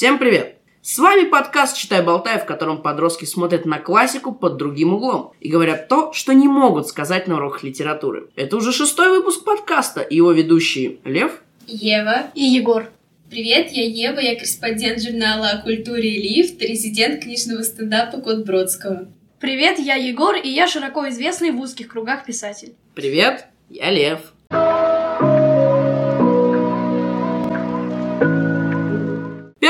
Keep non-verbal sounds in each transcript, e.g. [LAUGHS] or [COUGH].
Всем привет! С вами подкаст «Читай, болтай», в котором подростки смотрят на классику под другим углом и говорят то, что не могут сказать на уроках литературы. Это уже шестой выпуск подкаста, и его ведущие Лев, Ева и Егор. Привет, я Ева, я корреспондент журнала о культуре и лифт, резидент книжного стендапа Код Бродского. Привет, я Егор, и я широко известный в узких кругах писатель. Привет, я Лев.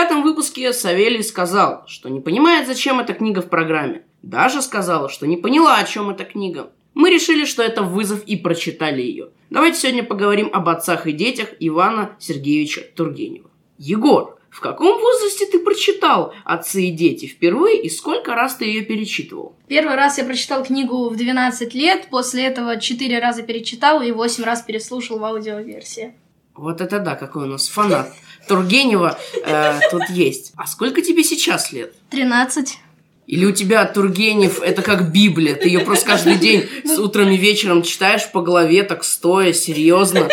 В пятом выпуске Савелий сказал, что не понимает, зачем эта книга в программе. Даже сказала, что не поняла, о чем эта книга. Мы решили, что это вызов и прочитали ее. Давайте сегодня поговорим об отцах и детях Ивана Сергеевича Тургенева. Егор, в каком возрасте ты прочитал «Отцы и дети» впервые и сколько раз ты ее перечитывал? Первый раз я прочитал книгу в 12 лет, после этого 4 раза перечитал и 8 раз переслушал в аудиоверсии. Вот это да, какой у нас фанат. Тургенева э, тут есть. А сколько тебе сейчас лет? 13. Или у тебя Тургенев это как Библия, ты ее просто каждый день с утром и вечером читаешь по главе, так стоя, серьезно.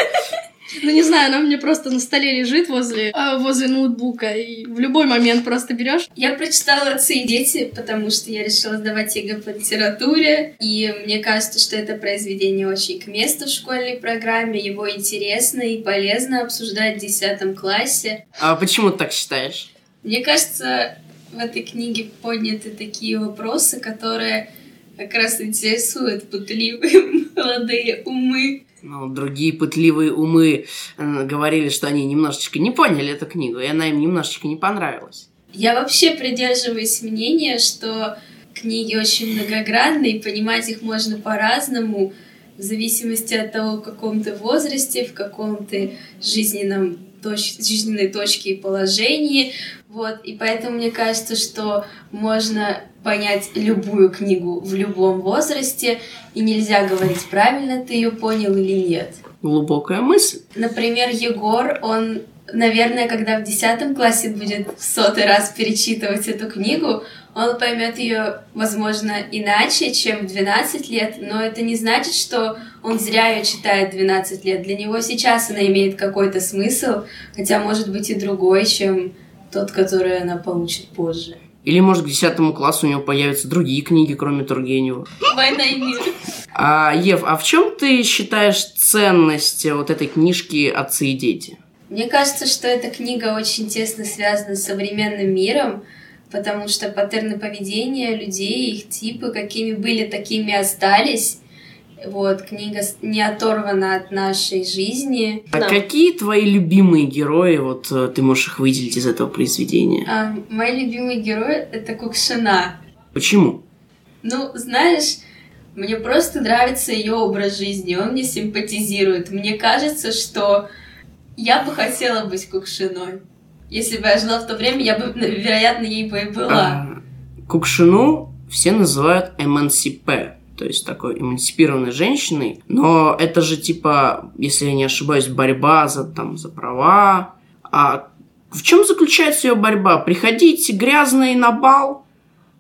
Ну, не знаю, она меня просто на столе лежит возле, э, возле ноутбука, и в любой момент просто берешь. Я прочитала «Отцы и дети», потому что я решила сдавать ЕГЭ по литературе, и мне кажется, что это произведение очень к месту в школьной программе, его интересно и полезно обсуждать в 10 классе. А почему ты так считаешь? Мне кажется, в этой книге подняты такие вопросы, которые как раз интересуют пытливые [LAUGHS] молодые умы. Ну, другие пытливые умы э, говорили, что они немножечко не поняли эту книгу, и она им немножечко не понравилась. Я вообще придерживаюсь мнения, что книги очень многогранны, и понимать их можно по-разному, в зависимости от того, в каком ты возрасте, в каком ты жизненном точ... жизненной точке и положении. Вот. И поэтому мне кажется, что можно понять любую книгу в любом возрасте, и нельзя говорить, правильно ты ее понял или нет. Глубокая мысль. Например, Егор, он, наверное, когда в 10 классе будет в сотый раз перечитывать эту книгу, он поймет ее, возможно, иначе, чем в 12 лет, но это не значит, что он зря ее читает 12 лет. Для него сейчас она имеет какой-то смысл, хотя может быть и другой, чем тот, который она получит позже. Или, может, к 10 классу у него появятся другие книги, кроме Тургенева. «Война и мир». А, Ев, а в чем ты считаешь ценность вот этой книжки «Отцы и дети»? Мне кажется, что эта книга очень тесно связана с современным миром, потому что паттерны поведения людей, их типы, какими были, такими остались. Вот, книга не оторвана от нашей жизни. А да. какие твои любимые герои, вот э, ты можешь их выделить из этого произведения? А, мои любимые герои — это Кукшина. Почему? Ну, знаешь, мне просто нравится ее образ жизни, он мне симпатизирует. Мне кажется, что я бы хотела быть Кукшиной. Если бы я жила в то время, я бы, вероятно, ей бы и была. А, Кукшину все называют эмансипе то есть такой эмансипированной женщиной. Но это же типа, если я не ошибаюсь, борьба за, там, за права. А в чем заключается ее борьба? Приходить грязной на бал?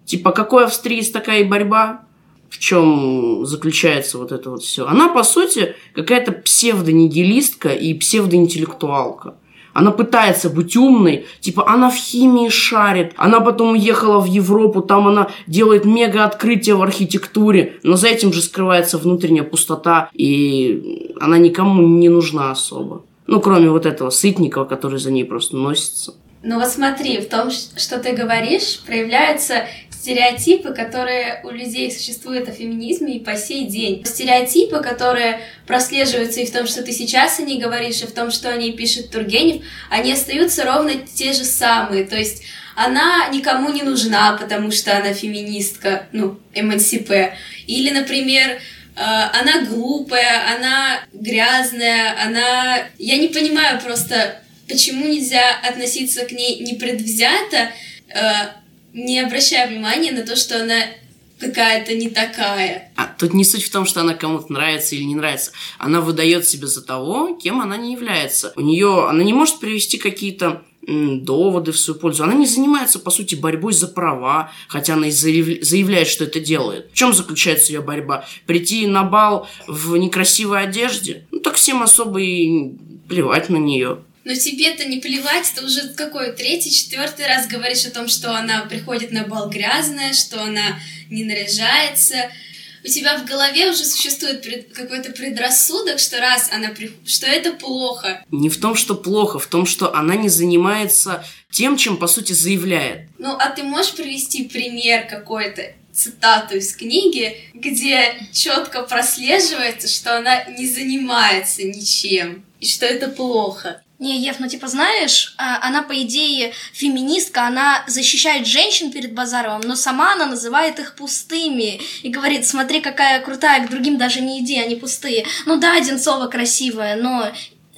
Типа, какой австриец такая борьба? В чем заключается вот это вот все? Она, по сути, какая-то псевдонигилистка и псевдоинтеллектуалка. Она пытается быть умной, типа она в химии шарит. Она потом уехала в Европу, там она делает мега открытие в архитектуре, но за этим же скрывается внутренняя пустота, и она никому не нужна особо. Ну, кроме вот этого Сытникова, который за ней просто носится. Ну вот смотри, в том, что ты говоришь, проявляются стереотипы, которые у людей существуют о феминизме и по сей день. Стереотипы, которые прослеживаются и в том, что ты сейчас о ней говоришь, и в том, что о ней пишет Тургенев, они остаются ровно те же самые. То есть она никому не нужна, потому что она феминистка, ну, эмансипе. Или, например, э, она глупая, она грязная, она... Я не понимаю просто, почему нельзя относиться к ней непредвзято, э, не обращая внимания на то, что она какая-то не такая. А тут не суть в том, что она кому-то нравится или не нравится. Она выдает себя за того, кем она не является. У нее она не может привести какие-то доводы в свою пользу. Она не занимается, по сути, борьбой за права, хотя она и заявляет, что это делает. В чем заключается ее борьба? Прийти на бал в некрасивой одежде? Ну, так всем особо и плевать на нее. Но тебе-то не плевать, ты уже какой третий, четвертый раз говоришь о том, что она приходит на бал грязная, что она не наряжается. У тебя в голове уже существует пред... какой-то предрассудок, что раз она при... что это плохо. Не в том, что плохо, в том, что она не занимается тем, чем по сути заявляет. Ну, а ты можешь привести пример какой-то? цитату из книги, где четко прослеживается, что она не занимается ничем и что это плохо. Не, Ев, ну типа знаешь, а, она по идее феминистка, она защищает женщин перед Базаровым, но сама она называет их пустыми и говорит, смотри, какая крутая, к другим даже не иди, они пустые. Ну да, Одинцова красивая, но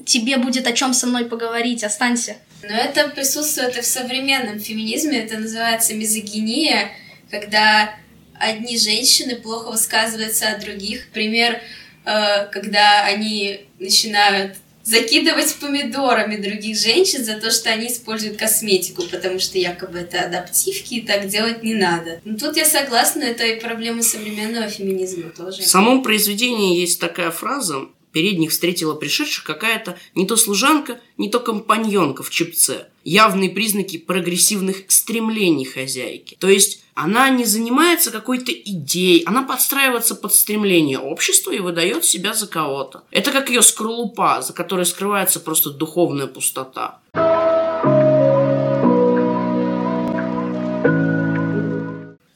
тебе будет о чем со мной поговорить, останься. Но это присутствует и в современном феминизме, это называется мизогиния, когда одни женщины плохо высказываются о других. Пример, э, когда они начинают закидывать помидорами других женщин за то, что они используют косметику, потому что якобы это адаптивки, и так делать не надо. Но тут я согласна, это и проблема современного феминизма тоже. В самом произведении есть такая фраза Перед них встретила пришедших какая-то не то служанка, не то компаньонка в чепце. Явные признаки прогрессивных стремлений хозяйки. То есть она не занимается какой-то идеей, она подстраивается под стремление общества и выдает себя за кого-то. Это как ее скорлупа, за которой скрывается просто духовная пустота.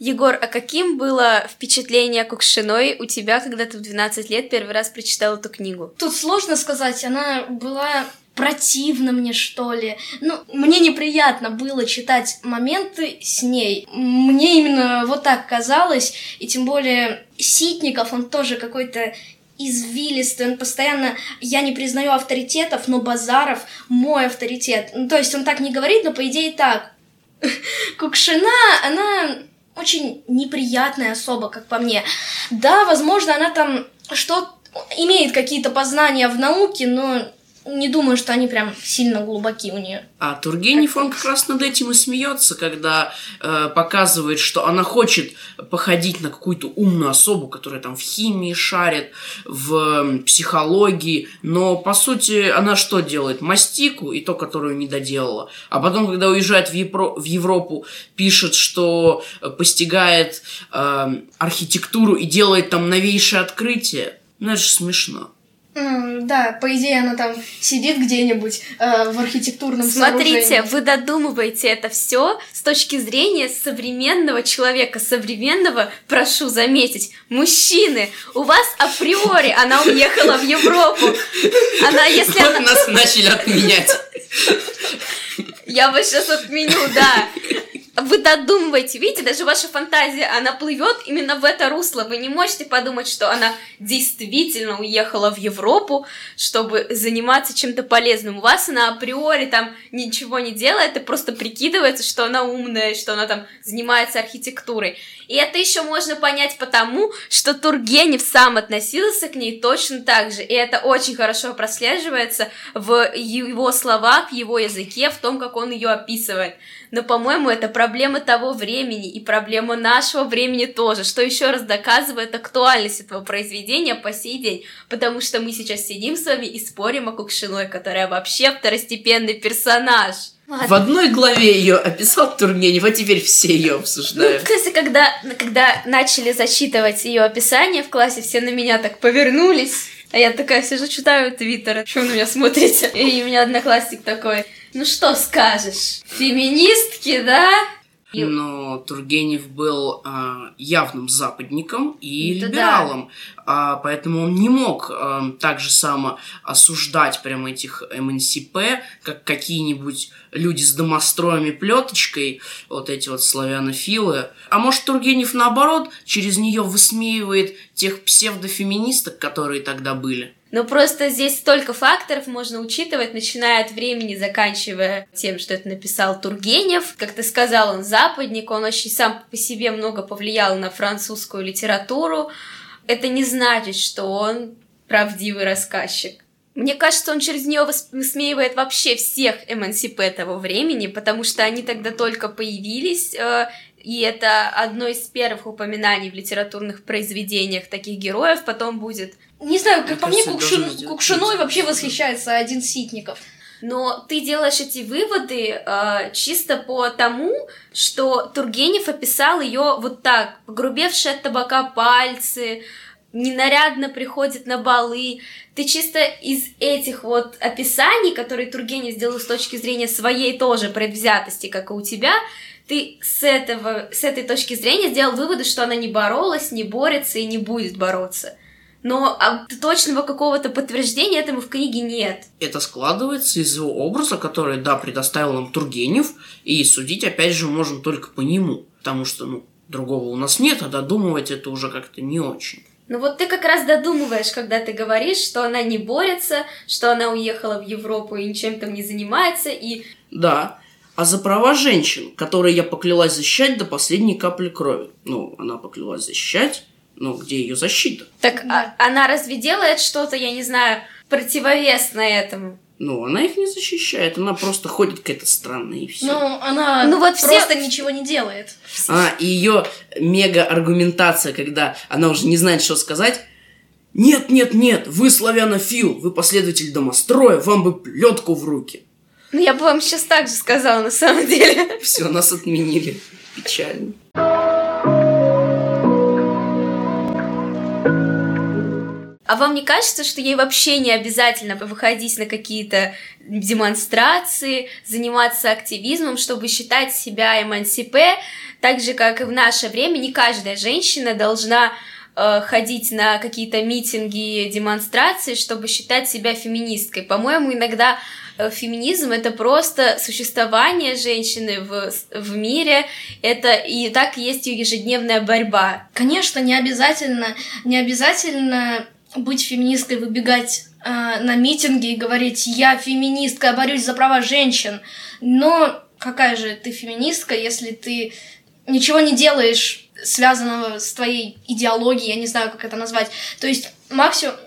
Егор, а каким было впечатление Кукшиной у тебя, когда ты в 12 лет первый раз прочитал эту книгу? Тут сложно сказать, она была противно мне, что ли. Ну, мне неприятно было читать моменты с ней. Мне именно вот так казалось. И тем более Ситников, он тоже какой-то извилистый, он постоянно, я не признаю авторитетов, но Базаров мой авторитет. Ну, то есть он так не говорит, но по идее так. [LAUGHS] Кукшина, она очень неприятная особа, как по мне. Да, возможно, она там что имеет какие-то познания в науке, но не думаю, что они прям сильно глубоки у нее. А Тургенев, он как раз над этим и смеется, когда э, показывает, что она хочет походить на какую-то умную особу, которая там в химии шарит, в психологии, но по сути она что делает? Мастику и то, которую не доделала. А потом, когда уезжает в, Епро- в Европу, пишет, что постигает э, архитектуру и делает там новейшее открытие. Ну это же смешно. Mm, да, по идее она там сидит где-нибудь э, в архитектурном Смотрите, вы додумываете это все с точки зрения современного человека, современного, прошу заметить, мужчины. У вас априори она уехала в Европу. Она, если вот она... нас начали отменять. Я вас сейчас отменю, да вы додумываете, видите, даже ваша фантазия, она плывет именно в это русло. Вы не можете подумать, что она действительно уехала в Европу, чтобы заниматься чем-то полезным. У вас она априори там ничего не делает, и просто прикидывается, что она умная, что она там занимается архитектурой. И это еще можно понять потому, что Тургенев сам относился к ней точно так же. И это очень хорошо прослеживается в его словах, в его языке, в том, как он ее описывает. Но, по-моему, это проблема того времени и проблема нашего времени тоже, что еще раз доказывает актуальность этого произведения по сей день. Потому что мы сейчас сидим с вами и спорим о Кукшиной, которая вообще второстепенный персонаж. Ладно. В одной главе ее описал Тургенев, а теперь все ее обсуждают. Ну, кстати, когда, когда начали зачитывать ее описание в классе, все на меня так повернулись. А я такая сижу, читаю твиттер, что вы на меня смотрите? И у меня одноклассник такой, ну что скажешь, феминистки, да? Но Тургенев был э, явным западником и Это либералом, да. э, поэтому он не мог э, так же само осуждать прям этих МНСП, как какие-нибудь люди с домостроями плеточкой, вот эти вот славянофилы. А может Тургенев наоборот через нее высмеивает тех псевдофеминисток, которые тогда были? Но просто здесь столько факторов можно учитывать, начиная от времени, заканчивая тем, что это написал Тургенев. Как ты сказал, он западник, он очень сам по себе много повлиял на французскую литературу. Это не значит, что он правдивый рассказчик. Мне кажется, он через нее высмеивает вообще всех МНСП того времени, потому что они тогда только появились, э, и это одно из первых упоминаний в литературных произведениях таких героев. Потом будет не знаю, как по мне, Кукшин... Кукшиной вообще восхищается один Ситников. но ты делаешь эти выводы э, чисто по тому, что Тургенев описал ее вот так, погрубевшие от табака пальцы, ненарядно приходит на балы. Ты чисто из этих вот описаний, которые Тургенев сделал с точки зрения своей тоже предвзятости, как и у тебя, ты с, этого, с этой точки зрения сделал выводы, что она не боролась, не борется и не будет бороться. Но а, точного какого-то подтверждения этому в книге нет. Это складывается из его образа, который, да, предоставил нам Тургенев, и судить, опять же, можно только по нему. Потому что, ну, другого у нас нет, а додумывать это уже как-то не очень. Ну вот ты как раз додумываешь, когда ты говоришь, что она не борется, что она уехала в Европу и ничем там не занимается, и... Да, а за права женщин, которые я поклялась защищать до последней капли крови. Ну, она поклялась защищать, но где ее защита? Так а, она разве делает что-то, я не знаю, противовесное этому? Ну, она их не защищает, она просто ходит какая-то странная и все. Ну, она ну, вот просто все... ничего не делает. А, и ее мега аргументация, когда она уже не знает, что сказать. Нет, нет, нет, вы славянофил, вы последователь домостроя, вам бы плетку в руки. Ну, я бы вам сейчас так же сказала, на самом деле. Все, нас отменили. Печально. А вам не кажется, что ей вообще не обязательно выходить на какие-то демонстрации, заниматься активизмом, чтобы считать себя эмансипе, так же, как и в наше время, не каждая женщина должна э, ходить на какие-то митинги, демонстрации, чтобы считать себя феминисткой. По-моему, иногда Э, феминизм это просто существование женщины в, в мире, это и так есть ее ежедневная борьба. Конечно, не обязательно, не обязательно быть феминисткой, выбегать э, на митинги и говорить «я феминистка, я борюсь за права женщин». Но какая же ты феминистка, если ты ничего не делаешь связанного с твоей идеологией, я не знаю, как это назвать. То есть максимум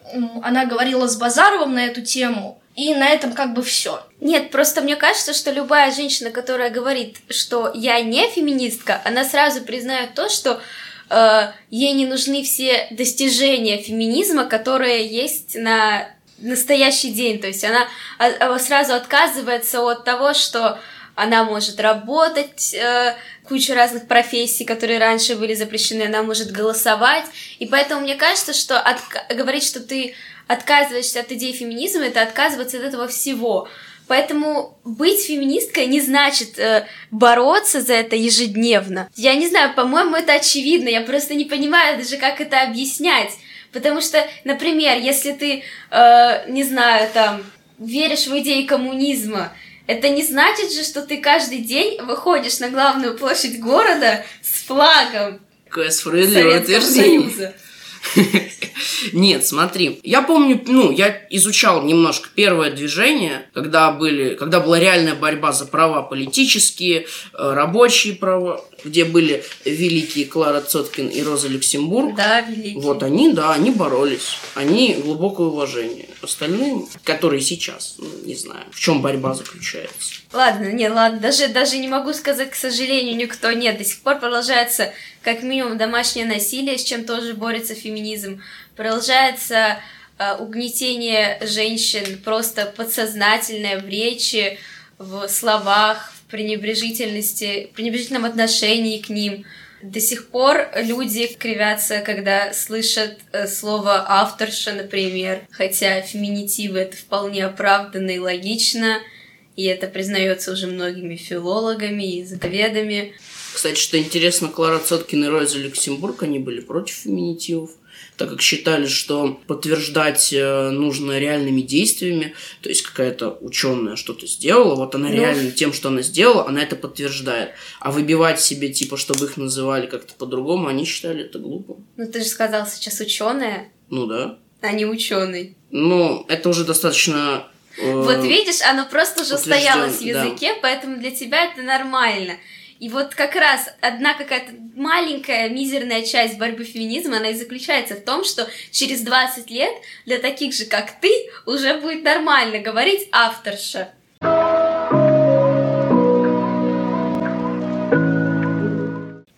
она говорила с Базаровым на эту тему, и на этом как бы все. Нет, просто мне кажется, что любая женщина, которая говорит, что я не феминистка, она сразу признает то, что э, ей не нужны все достижения феминизма, которые есть на настоящий день. То есть она а, а, сразу отказывается от того, что она может работать, э, кучу разных профессий, которые раньше были запрещены, она может голосовать. И поэтому мне кажется, что от, говорить, что ты отказываешься от идеи феминизма, это отказываться от этого всего. Поэтому быть феминисткой не значит э, бороться за это ежедневно. Я не знаю, по-моему, это очевидно. Я просто не понимаю даже, как это объяснять. Потому что, например, если ты, э, не знаю, там, веришь в идеи коммунизма, это не значит же, что ты каждый день выходишь на главную площадь города с флагом. Какое справедливое утверждение. Нет, смотри, я помню, ну, я изучал немножко первое движение, когда были, когда была реальная борьба за права политические, э, рабочие права, где были великие Клара Цоткин и Роза Люксембург. Да, великие. Вот они, да, они боролись. Они глубокое уважение. Остальные, которые сейчас, ну, не знаю, в чем борьба заключается. Ладно, не, ладно, даже, даже не могу сказать, к сожалению, никто нет. До сих пор продолжается как минимум домашнее насилие, с чем тоже борется феминизм. Продолжается э, угнетение женщин, просто подсознательное в речи, в словах, в пренебрежительности, в пренебрежительном отношении к ним. До сих пор люди кривятся, когда слышат э, слово авторша, например, хотя феминитивы это вполне оправданно и логично – и это признается уже многими филологами и языковедами. Кстати, что интересно, Клара Цоткин и Роза Люксембург, они были против феминитивов, так как считали, что подтверждать э, нужно реальными действиями, то есть какая-то ученая что-то сделала, вот она ну... реально тем, что она сделала, она это подтверждает. А выбивать себе, типа, чтобы их называли как-то по-другому, они считали это глупо. Ну, ты же сказал сейчас ученая. Ну да. А не ученый. Ну, это уже достаточно вот видишь, оно просто уже стоялось в языке, да. поэтому для тебя это нормально. И вот как раз одна какая-то маленькая, мизерная часть борьбы феминизма, она и заключается в том, что через 20 лет для таких же, как ты, уже будет нормально говорить авторша.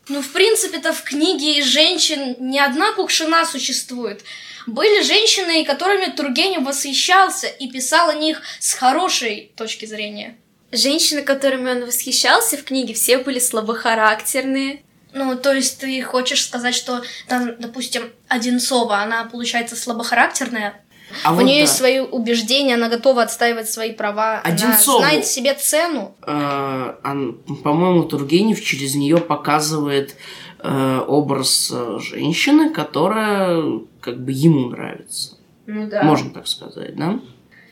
Ну, в принципе-то в книге женщин не одна кукшина существует. Были женщины, которыми Тургенев восхищался и писал о них с хорошей точки зрения. Женщины, которыми он восхищался в книге, все были слабохарактерные. Ну, то есть ты хочешь сказать, что там, допустим, Одинцова, она, получается, слабохарактерная, А у вот нее да. есть свои убеждения, она готова отстаивать свои права, Одинцову. она знает себе цену. Э, он, по-моему, Тургенев через нее показывает э, образ э, женщины, которая как бы ему нравится. Ну да. Можно так сказать, да?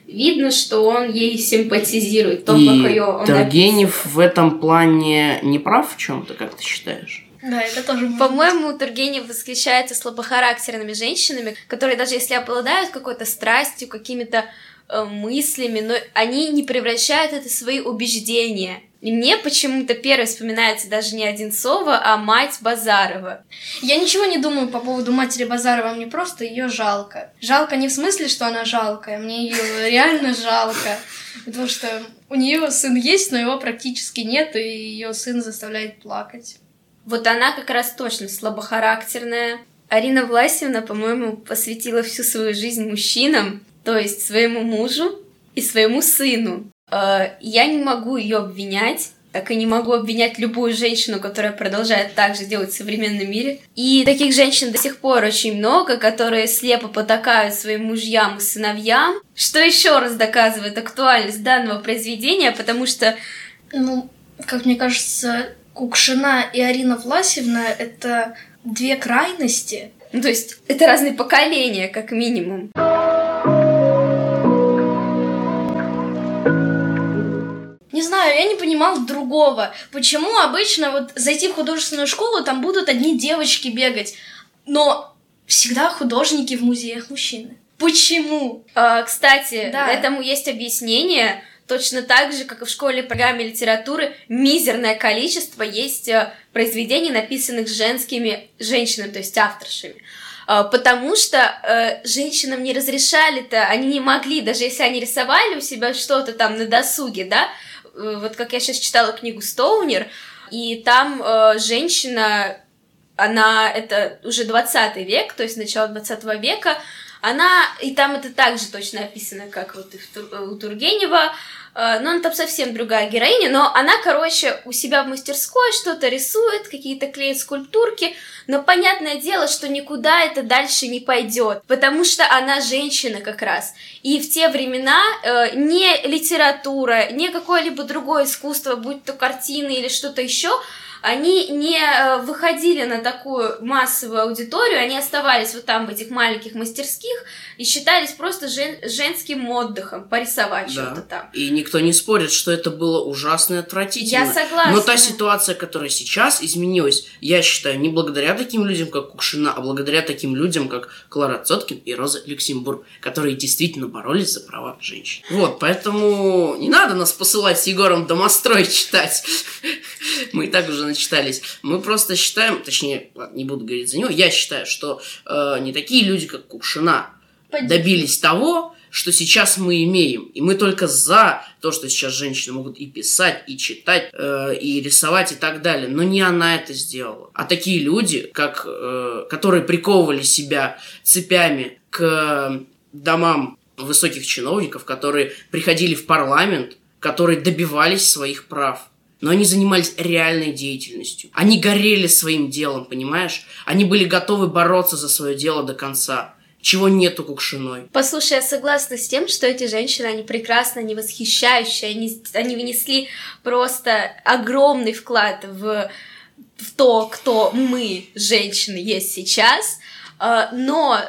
Видно, что он ей симпатизирует, то, И как ее он Тургенев в этом плане не прав в чем-то, как ты считаешь? Да, это тоже... По-моему, Тургенев восхищается слабохарактерными женщинами, которые даже если обладают какой-то страстью, какими-то э, мыслями, но они не превращают это в свои убеждения. И мне почему-то первой вспоминается даже не Одинцова, а мать Базарова. Я ничего не думаю по поводу матери Базарова, мне просто ее жалко. Жалко не в смысле, что она жалкая, мне ее реально жалко. Потому что у нее сын есть, но его практически нет, и ее сын заставляет плакать. Вот она как раз точно слабохарактерная. Арина Власевна, по-моему, посвятила всю свою жизнь мужчинам, то есть своему мужу и своему сыну. Э, Я не могу ее обвинять, так и не могу обвинять любую женщину, которая продолжает так же делать в современном мире. И таких женщин до сих пор очень много, которые слепо потакают своим мужьям и сыновьям, что еще раз доказывает актуальность данного произведения, потому что Ну, как мне кажется, Кукшина и Арина Власевна — это две крайности. Ну, то есть это разные поколения, как минимум. Не знаю, я не понимал другого. Почему обычно вот зайти в художественную школу, там будут одни девочки бегать, но всегда художники в музеях мужчины. Почему? А, кстати, Да. этому есть объяснение. Точно так же, как и в школе программе литературы, мизерное количество есть э, произведений, написанных женскими женщинами, то есть авторшами. А, Потому что э, женщинам не разрешали-то, они не могли, даже если они рисовали у себя что-то там на досуге, да, вот как я сейчас читала книгу Стоунер, и там э, женщина, она, это уже 20 век, то есть начало 20 века, она, и там это также точно описано, как вот и в Тур- у Тургенева, э, но она там совсем другая героиня, но она, короче, у себя в мастерской что-то рисует, какие-то клеит скульптурки, но понятное дело, что никуда это дальше не пойдет, потому что она женщина как раз. И в те времена э, не литература, не какое-либо другое искусство, будь то картины или что-то еще, они не э, выходили на такую массовую аудиторию, они оставались вот там в этих маленьких мастерских и считались просто жен- женским отдыхом, порисовать что-то там. И никто не спорит, что это было ужасно и отвратительно. Я согласна. Но та ситуация, которая сейчас изменилась, я считаю, не благодаря таким людям, как Кукшина, а благодаря таким людям, как Клара Цоткин и Роза Люксембург, которые действительно боролись за права женщин. Вот, поэтому не надо нас посылать с Егором домострой читать. [LAUGHS] Мы и так уже начитались. Мы просто считаем, точнее, ладно, не буду говорить за него, я считаю, что э, не такие люди, как Кукшина, добились того, что сейчас мы имеем. И мы только за то, что сейчас женщины могут и писать, и читать, э, и рисовать, и так далее. Но не она это сделала. А такие люди, как, э, которые приковывали себя цепями к домам высоких чиновников, которые приходили в парламент, которые добивались своих прав. Но они занимались реальной деятельностью. Они горели своим делом, понимаешь? Они были готовы бороться за свое дело до конца. Чего нету Кукшиной. Послушай, я согласна с тем, что эти женщины, они прекрасны, они восхищающие, они, они внесли просто огромный вклад в, в то, кто мы, женщины, есть сейчас, Э, но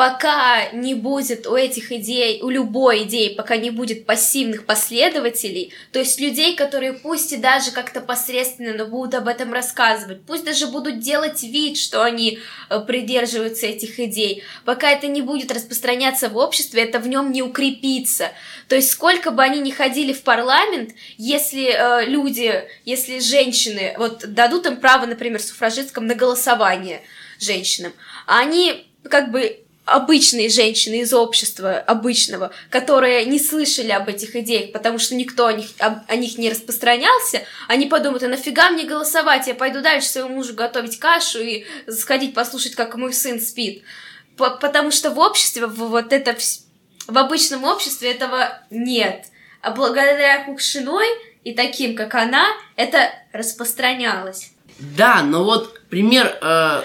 пока не будет у этих идей, у любой идеи, пока не будет пассивных последователей, то есть людей, которые пусть и даже как-то посредственно, но будут об этом рассказывать, пусть даже будут делать вид, что они э, придерживаются этих идей, пока это не будет распространяться в обществе, это в нем не укрепится. То есть сколько бы они ни ходили в парламент, если э, люди, если женщины, вот дадут им право, например, суфражисткам на голосование женщинам, а они как бы обычные женщины из общества обычного, которые не слышали об этих идеях, потому что никто о них, об- о них не распространялся, они подумают, а нафига мне голосовать, я пойду дальше своему мужу готовить кашу и сходить послушать, как мой сын спит. по- потому что в обществе в- вот это вс- в обычном обществе этого нет. А благодаря Кукшиной и таким, как она, это распространялось. Да, но вот пример э,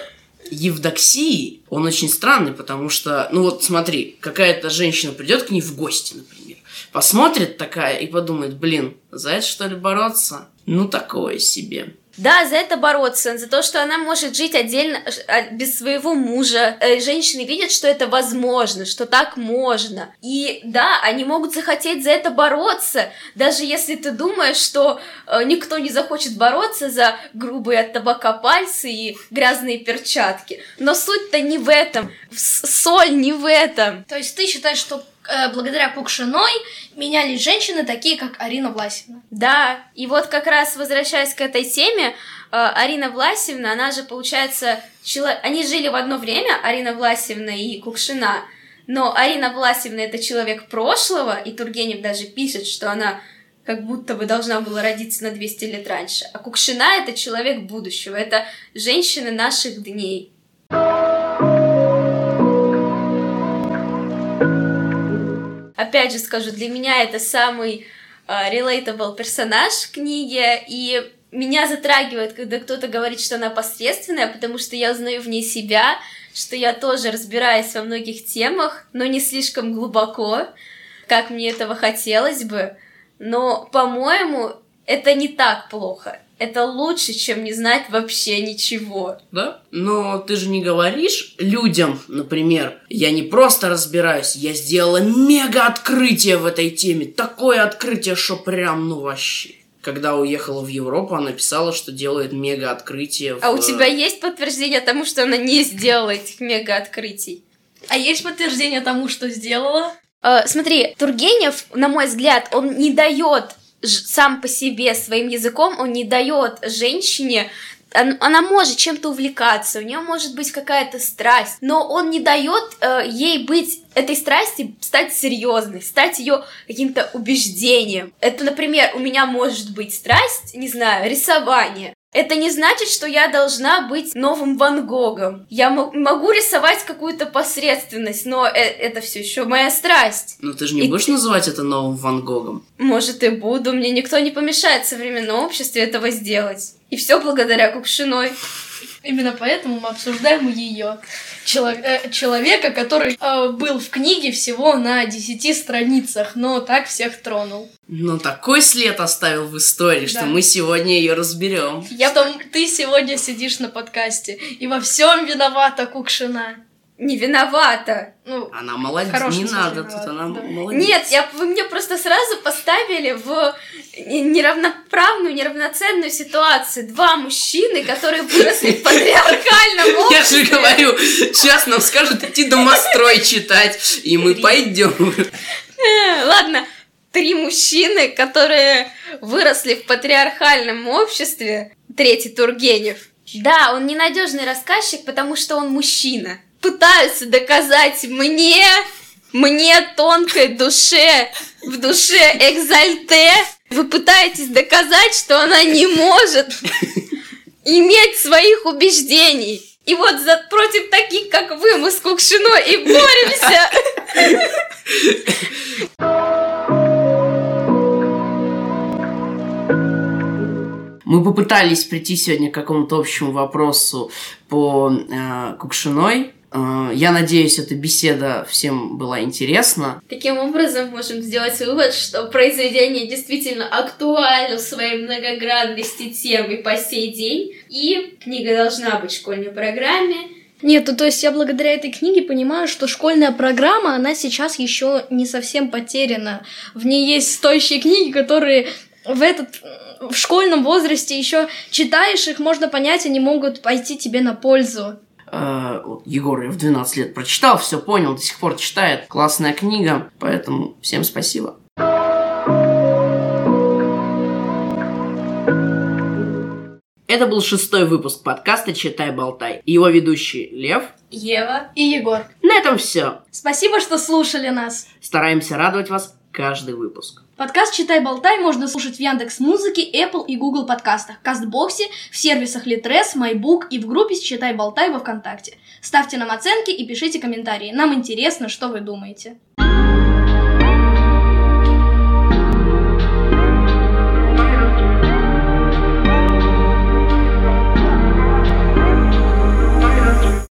Евдоксии, он очень странный, потому что, ну вот смотри, какая-то женщина придет к ней в гости, например, посмотрит такая и подумает, блин, за это что ли бороться? Ну такое себе. Да, за это бороться, за то, что она может жить отдельно, э, а, без своего мужа. Э, Женщины видят, что это возможно, что так можно. И да, они могут захотеть за это бороться, даже если ты думаешь, что э, никто не захочет бороться за грубые от табака пальцы и грязные перчатки. Но суть-то не в этом, соль не в этом. То есть ты считаешь, что благодаря Кукшиной менялись женщины такие, как Арина Власевна? Да, и вот как раз возвращаясь к этой теме, э, Арина Власевна, она же, получается, чело- они жили в одно время, Арина Власевна и Кукшина, но Арина Власевна это человек прошлого, и Тургенев даже пишет, что она как будто бы должна была родиться на 200 лет раньше. А Кукшина это человек будущего, это женщины наших дней. Опять же скажу, для меня это самый э, relatable персонаж в книге, и меня затрагивает, когда кто-то говорит, что она посредственная, потому что я узнаю в ней себя, что я тоже разбираюсь во многих темах, но не слишком глубоко, как мне этого хотелось бы. Но, по-моему, это не так плохо. Это лучше, чем не знать вообще ничего. Да? Но ты же не говоришь людям, например, я не просто разбираюсь, я сделала мега открытие в этой теме. Такое открытие, что прям, ну вообще. Когда уехала в Европу, она писала, что делает мега открытие. А у тебя есть подтверждение тому, что она не сделала этих мега-открытий? А есть подтверждение тому, что сделала? Э, смотри, Тургенев, на мой взгляд, он не дает сам по себе своим языком, он не дает женщине он- она может чем-то увлекаться, у нее может быть какая-то страсть, но он не дает э, ей быть этой страсти стать серьезной, стать ее каким-то убеждением. Это, например, у меня может быть страсть, не знаю, рисование. Это не значит, что я должна быть новым Ван Гогом. Я мо- могу рисовать какую-то посредственность, но э- это все еще моя страсть. Ну ты же не И будешь называть это новым Ван Гогом? Может и буду, мне никто не помешает в современном обществе этого сделать. И все благодаря Кукшиной. Именно поэтому мы обсуждаем ее. человека, который э, был в книге всего на 10 страницах, но так всех тронул. Но такой след оставил в истории, что Да. мы сегодня ее разберем. Я том, ты сегодня сидишь на подкасте, и во всем виновата Кукшина. Не виновата. Ну, Она молодец, не надо, тут она да. молодец. Нет, я, вы мне просто сразу поставили в не- неравноправную, неравноценную ситуацию. Два мужчины, которые выросли в патриархальном [LAUGHS] Я же обществе. говорю, сейчас нам скажут идти домострой читать, и мы пойдем. Э, Ладно, три мужчины, которые выросли в патриархальном обществе. Третий Тургенев. Да, он ненадежный рассказчик, потому что он мужчина. Пытаются доказать мне, мне тонкой душе, в душе экзальте. Вы пытаетесь доказать, что она не может иметь своих убеждений. И вот за, против таких, как вы, мы с Кукшиной и боремся. Мы попытались прийти сегодня к какому-то общему вопросу по э, Кукшиной. Э, я надеюсь, эта беседа всем была интересна. Таким образом, можем сделать вывод, что произведение действительно актуально в своей многогранности тем и по сей день, и книга должна быть в школьной программе. Нет, ну то есть я благодаря этой книге понимаю, что школьная программа, она сейчас еще не совсем потеряна. В ней есть стоящие книги, которые в этот в школьном возрасте еще читаешь их, можно понять, они могут пойти тебе на пользу. Э, Егор ее в 12 лет прочитал, все понял, до сих пор читает. Классная книга, поэтому всем спасибо. Это был шестой выпуск подкаста «Читай, болтай». И Его ведущий Лев. Ева. И Егор, На этом все. спасибо, что слушали нас. Стараемся радовать вас каждый выпуск. Подкаст «Читай, болтай» можно слушать в Яндекс Музыке, Apple и Google подкастах, Кастбоксе, в сервисах Литрес, Майбук и в группе «Читай, болтай» во Вконтакте. Ставьте нам оценки и пишите комментарии. Нам интересно, что вы думаете.